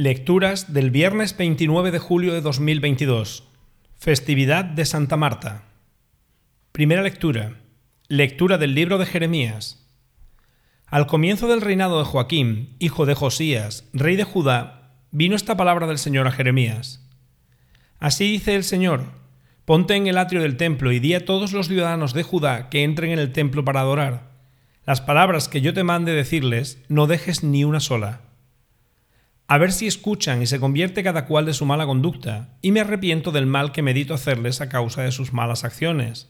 Lecturas del viernes 29 de julio de 2022. Festividad de Santa Marta. Primera lectura. Lectura del libro de Jeremías. Al comienzo del reinado de Joaquín, hijo de Josías, rey de Judá, vino esta palabra del Señor a Jeremías. Así dice el Señor, ponte en el atrio del templo y di a todos los ciudadanos de Judá que entren en el templo para adorar. Las palabras que yo te mande decirles, no dejes ni una sola a ver si escuchan y se convierte cada cual de su mala conducta, y me arrepiento del mal que medito hacerles a causa de sus malas acciones.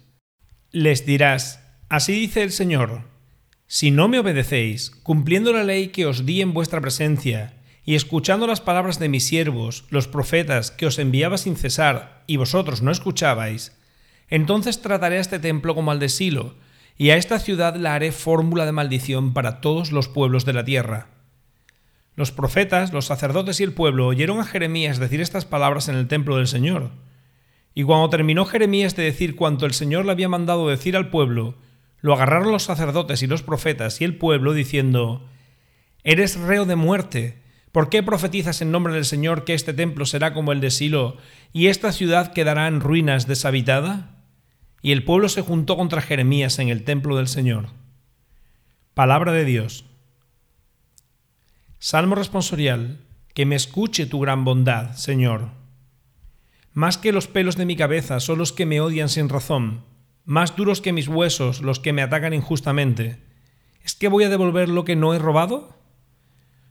Les dirás, así dice el Señor, si no me obedecéis, cumpliendo la ley que os di en vuestra presencia, y escuchando las palabras de mis siervos, los profetas, que os enviaba sin cesar, y vosotros no escuchabais, entonces trataré a este templo como al de Silo, y a esta ciudad la haré fórmula de maldición para todos los pueblos de la tierra los profetas, los sacerdotes y el pueblo oyeron a Jeremías decir estas palabras en el templo del Señor. Y cuando terminó Jeremías de decir cuanto el Señor le había mandado decir al pueblo, lo agarraron los sacerdotes y los profetas y el pueblo diciendo, Eres reo de muerte. ¿Por qué profetizas en nombre del Señor que este templo será como el de Silo y esta ciudad quedará en ruinas deshabitada? Y el pueblo se juntó contra Jeremías en el templo del Señor. Palabra de Dios. Salmo responsorial, que me escuche tu gran bondad, Señor. Más que los pelos de mi cabeza son los que me odian sin razón, más duros que mis huesos los que me atacan injustamente. ¿Es que voy a devolver lo que no he robado?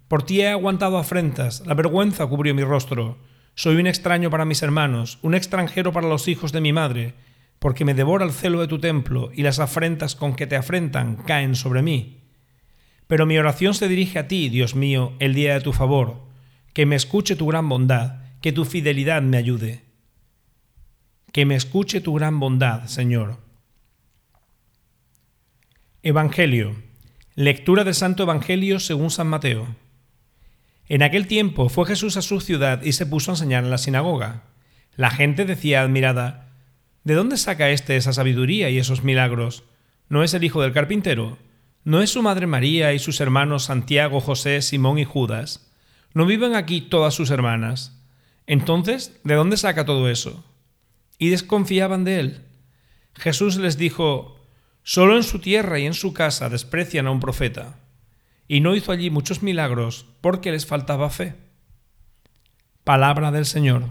Por ti he aguantado afrentas, la vergüenza cubrió mi rostro. Soy un extraño para mis hermanos, un extranjero para los hijos de mi madre, porque me devora el celo de tu templo y las afrentas con que te afrentan caen sobre mí. Pero mi oración se dirige a ti, Dios mío, el día de tu favor, que me escuche tu gran bondad, que tu fidelidad me ayude. Que me escuche tu gran bondad, Señor. Evangelio. Lectura del Santo Evangelio según San Mateo. En aquel tiempo fue Jesús a su ciudad y se puso a enseñar en la sinagoga. La gente decía admirada, ¿De dónde saca éste esa sabiduría y esos milagros? ¿No es el hijo del carpintero? ¿No es su madre María y sus hermanos Santiago, José, Simón y Judas? ¿No viven aquí todas sus hermanas? Entonces, ¿de dónde saca todo eso? Y desconfiaban de él. Jesús les dijo, Solo en su tierra y en su casa desprecian a un profeta. Y no hizo allí muchos milagros porque les faltaba fe. Palabra del Señor.